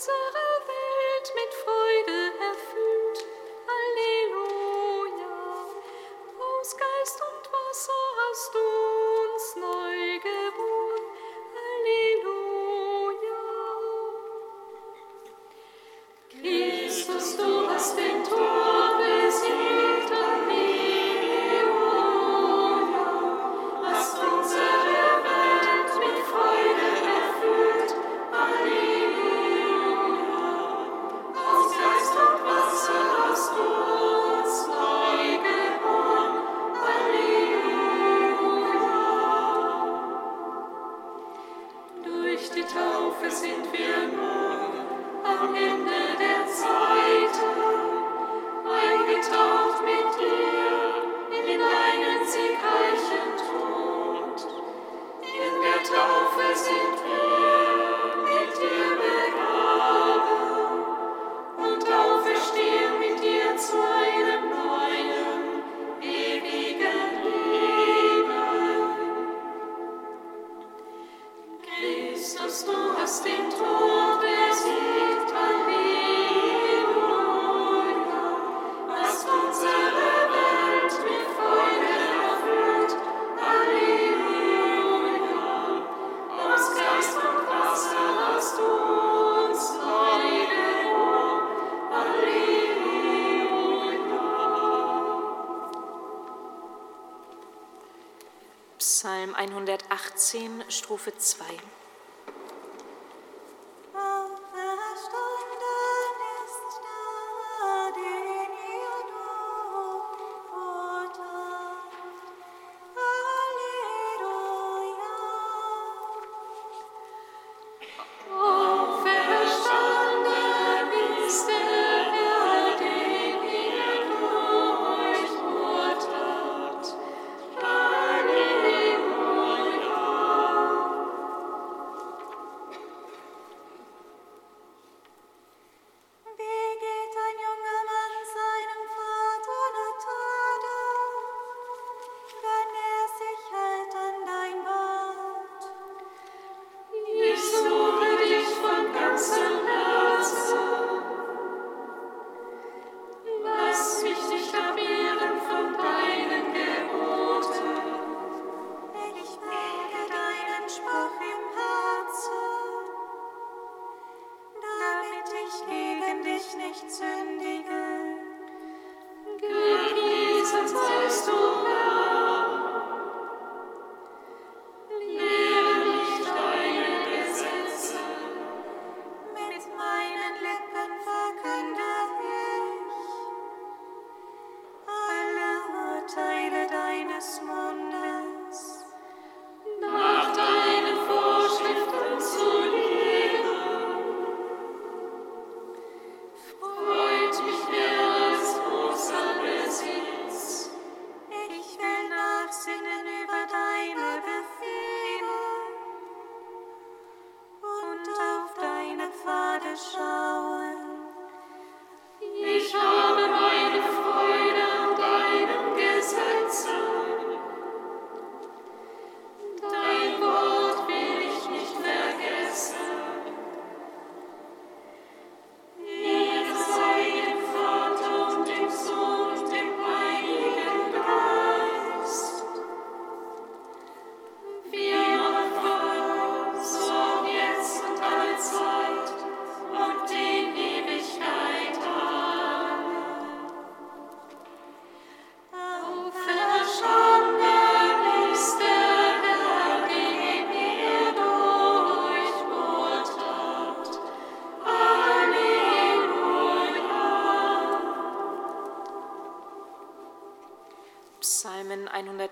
unsere Psalm 118, Strophe 2.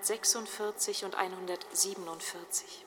146 und 147.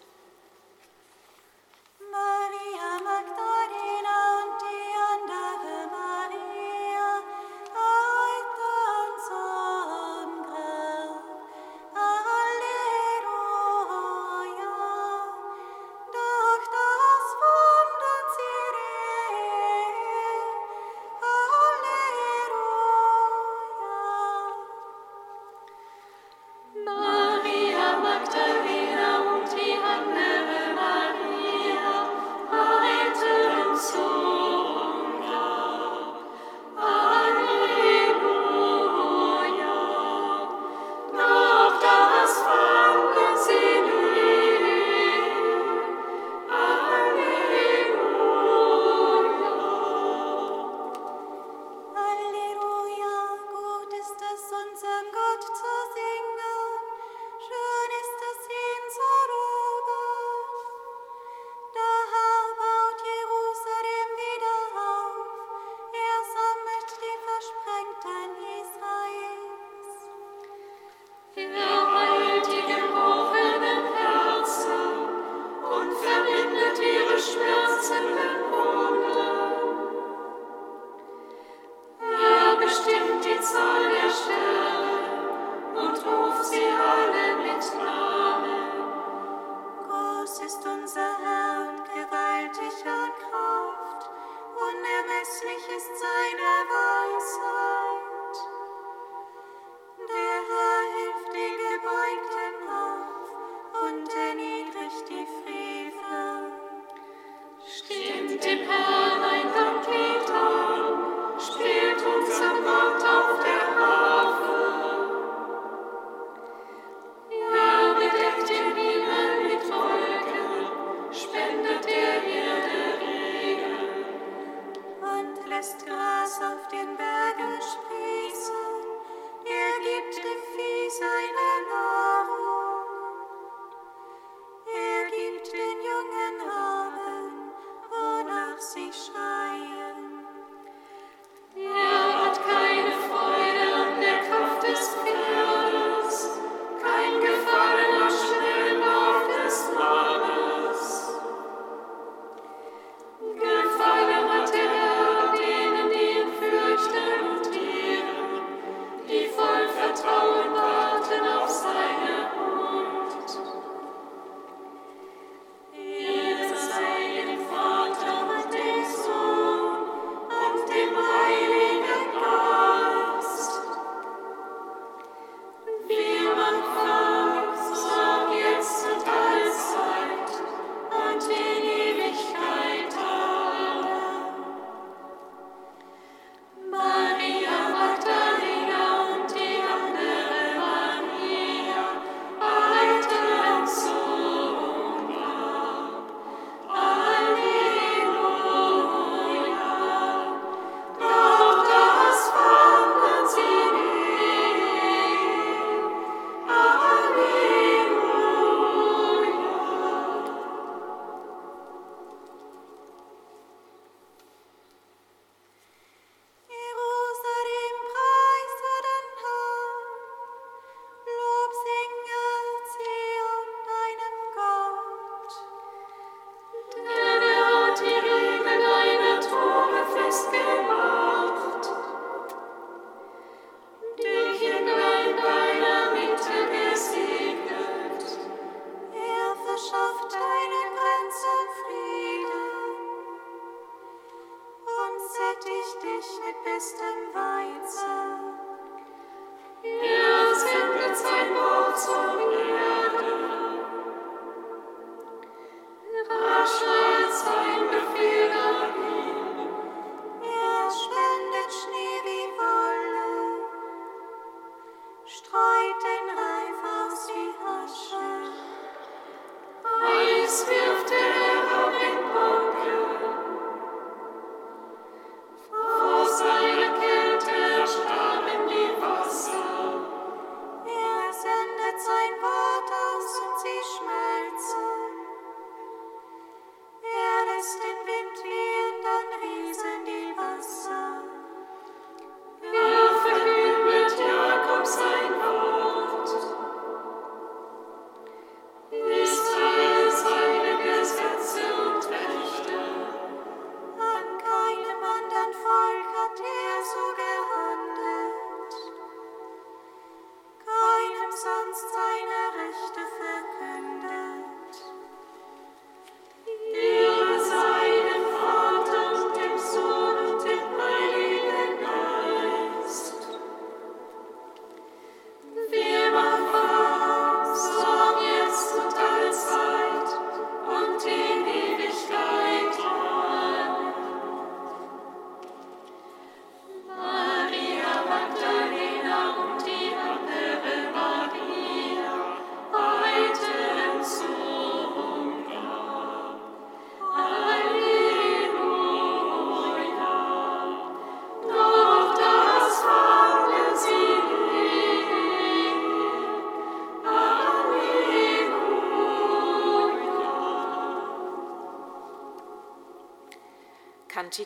das auf den Bergen spricht.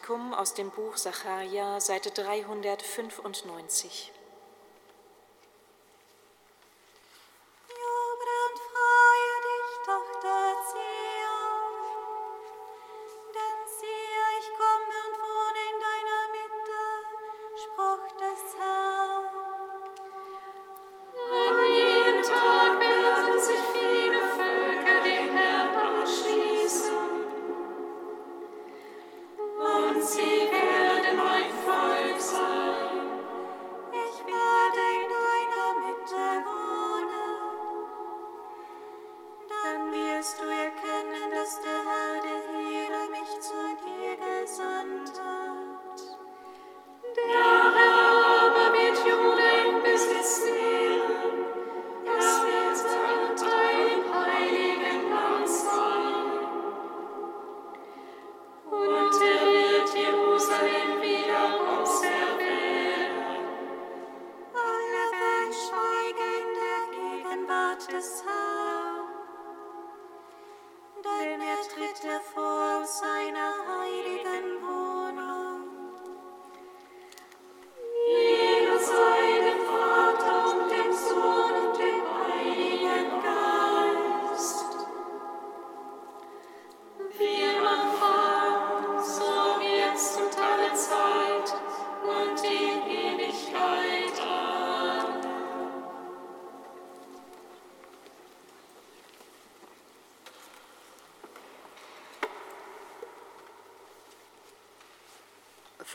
Kantikum aus dem Buch Sacharja, Seite 395.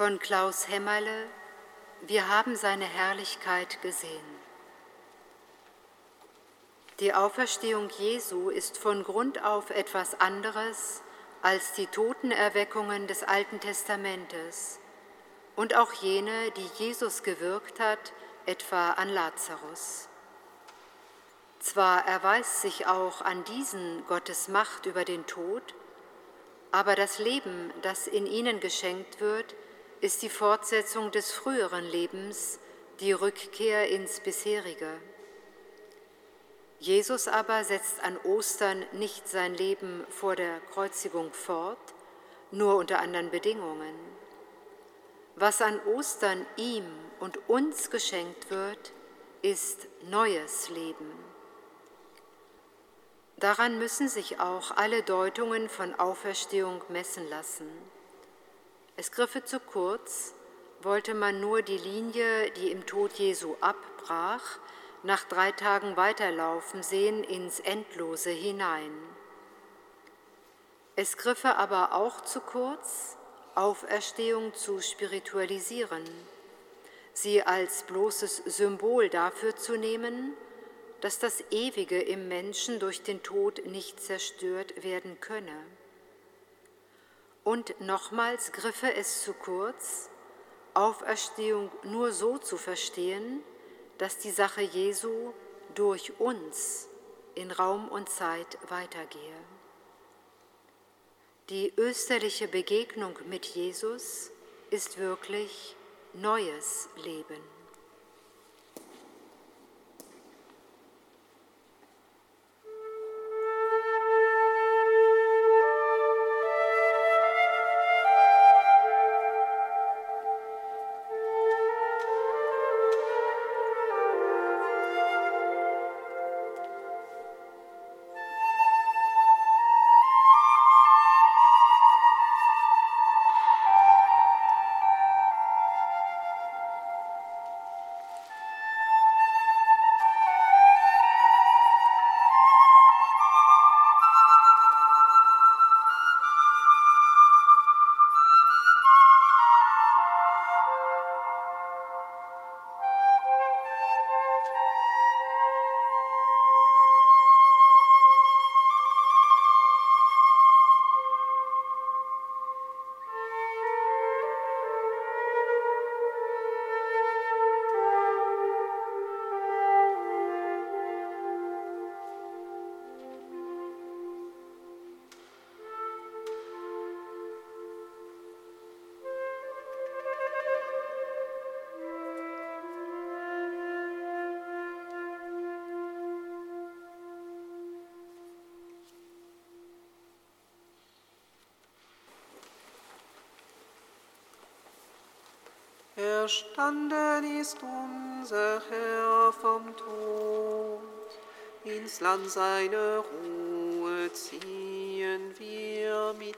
von Klaus Hämmerle Wir haben seine Herrlichkeit gesehen. Die Auferstehung Jesu ist von Grund auf etwas anderes als die Totenerweckungen des Alten Testamentes und auch jene, die Jesus gewirkt hat, etwa an Lazarus. Zwar erweist sich auch an diesen Gottes Macht über den Tod, aber das Leben, das in ihnen geschenkt wird, ist die Fortsetzung des früheren Lebens, die Rückkehr ins bisherige. Jesus aber setzt an Ostern nicht sein Leben vor der Kreuzigung fort, nur unter anderen Bedingungen. Was an Ostern ihm und uns geschenkt wird, ist neues Leben. Daran müssen sich auch alle Deutungen von Auferstehung messen lassen. Es griffe zu kurz, wollte man nur die Linie, die im Tod Jesu abbrach, nach drei Tagen weiterlaufen sehen ins Endlose hinein. Es griffe aber auch zu kurz, Auferstehung zu spiritualisieren, sie als bloßes Symbol dafür zu nehmen, dass das Ewige im Menschen durch den Tod nicht zerstört werden könne. Und nochmals griffe es zu kurz, Auferstehung nur so zu verstehen, dass die Sache Jesu durch uns in Raum und Zeit weitergehe. Die österliche Begegnung mit Jesus ist wirklich neues Leben. Erstanden ist unser Herr vom Tod, ins Land seiner Ruhe ziehen wir mit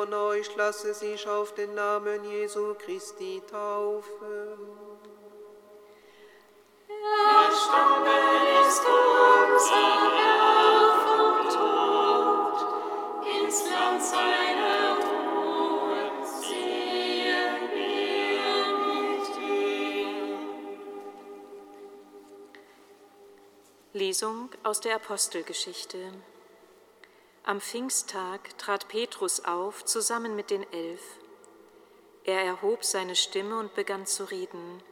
von euch lasse sich auf den Namen Jesu Christi taufen. Erstanden ist unser Herr vom Tod, ins Land seiner Ruhe ziehen wir mit ihm. Lesung aus der Apostelgeschichte. Am Pfingsttag trat Petrus auf zusammen mit den Elf. Er erhob seine Stimme und begann zu reden.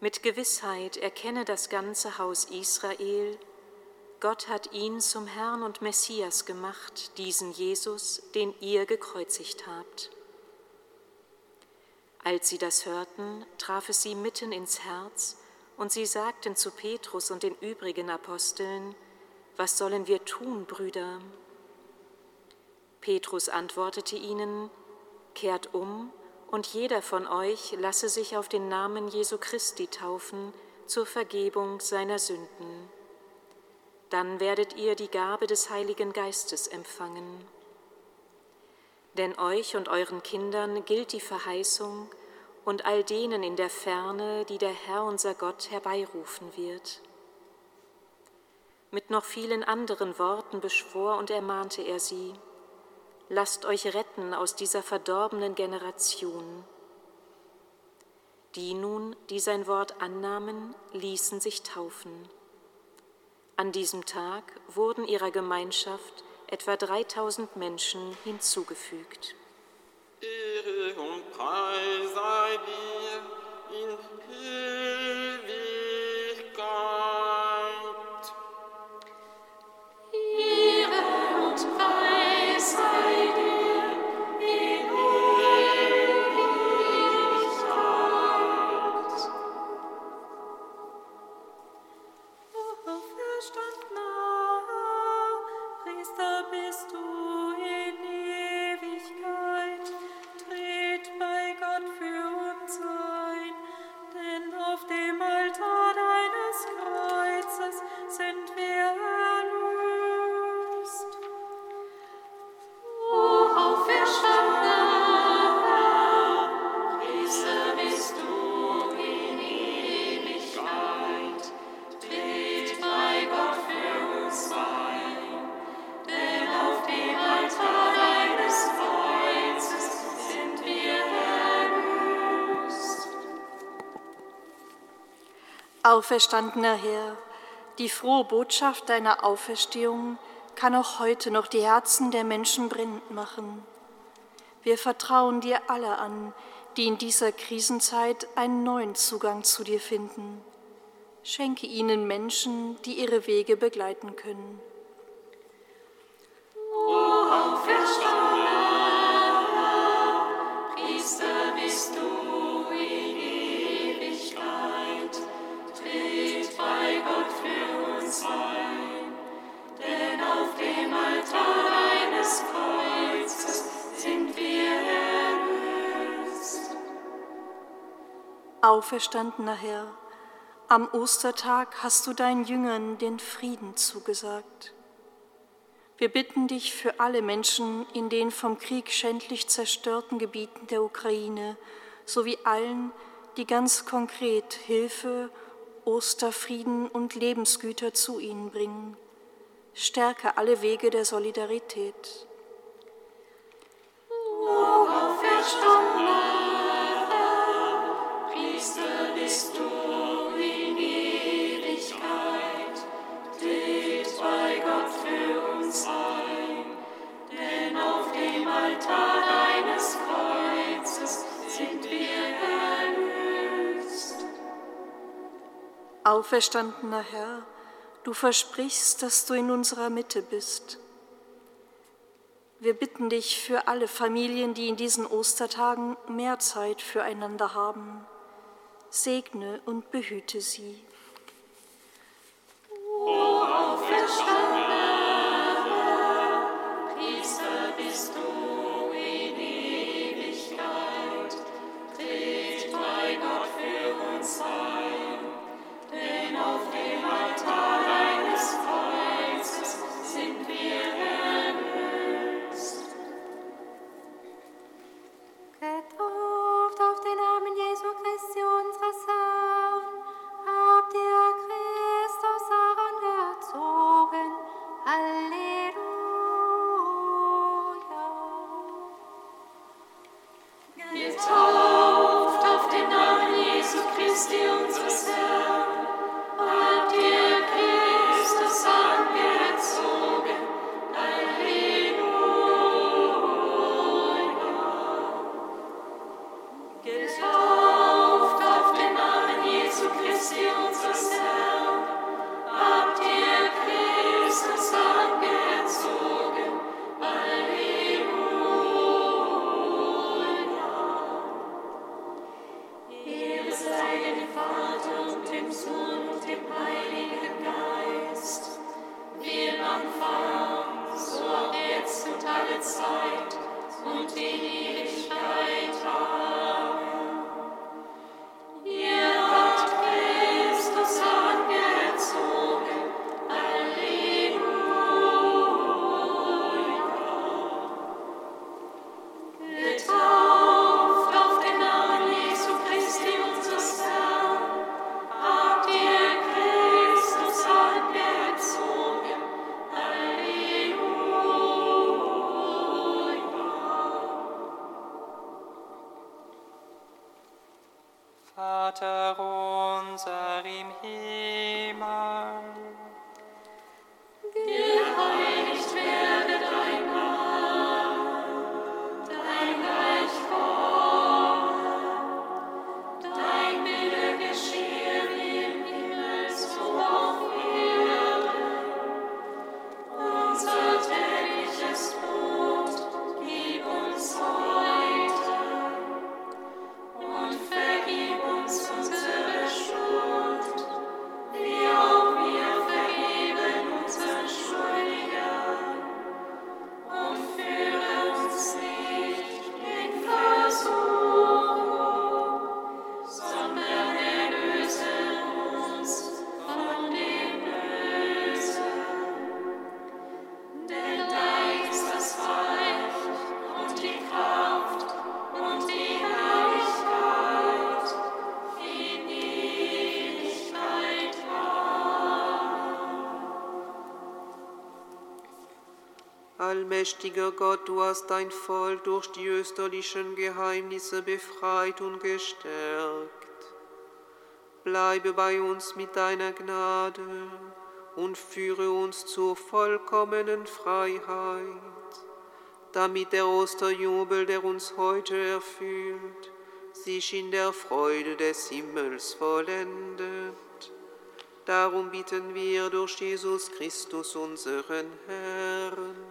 Mit Gewissheit erkenne das ganze Haus Israel, Gott hat ihn zum Herrn und Messias gemacht, diesen Jesus, den ihr gekreuzigt habt. Als sie das hörten, traf es sie mitten ins Herz, und sie sagten zu Petrus und den übrigen Aposteln, was sollen wir tun, Brüder? Petrus antwortete ihnen, Kehrt um und jeder von euch lasse sich auf den Namen Jesu Christi taufen zur Vergebung seiner Sünden. Dann werdet ihr die Gabe des Heiligen Geistes empfangen. Denn euch und euren Kindern gilt die Verheißung und all denen in der Ferne, die der Herr unser Gott herbeirufen wird. Mit noch vielen anderen Worten beschwor und ermahnte er sie, lasst euch retten aus dieser verdorbenen Generation. Die nun, die sein Wort annahmen, ließen sich taufen. An diesem Tag wurden ihrer Gemeinschaft etwa 3000 Menschen hinzugefügt. Ehre und Preis sei dir in Ewigkeit. Auferstandener Herr, die frohe Botschaft deiner Auferstehung kann auch heute noch die Herzen der Menschen brennend machen. Wir vertrauen dir alle an, die in dieser Krisenzeit einen neuen Zugang zu dir finden. Schenke ihnen Menschen, die ihre Wege begleiten können. Priester Auferstandener Herr, am Ostertag hast du deinen Jüngern den Frieden zugesagt. Wir bitten dich für alle Menschen in den vom Krieg schändlich zerstörten Gebieten der Ukraine sowie allen, die ganz konkret Hilfe, Osterfrieden und Lebensgüter zu ihnen bringen. Stärke alle Wege der Solidarität. Priester Auferstandener Herr, du versprichst, dass du in unserer Mitte bist. Wir bitten dich für alle Familien, die in diesen Ostertagen mehr Zeit füreinander haben. Segne und behüte sie. Oh. Que it? Pater Allmächtiger Gott, du hast dein Volk durch die österlichen Geheimnisse befreit und gestärkt. Bleibe bei uns mit deiner Gnade und führe uns zur vollkommenen Freiheit, damit der Osterjubel, der uns heute erfüllt, sich in der Freude des Himmels vollendet. Darum bitten wir durch Jesus Christus, unseren Herrn.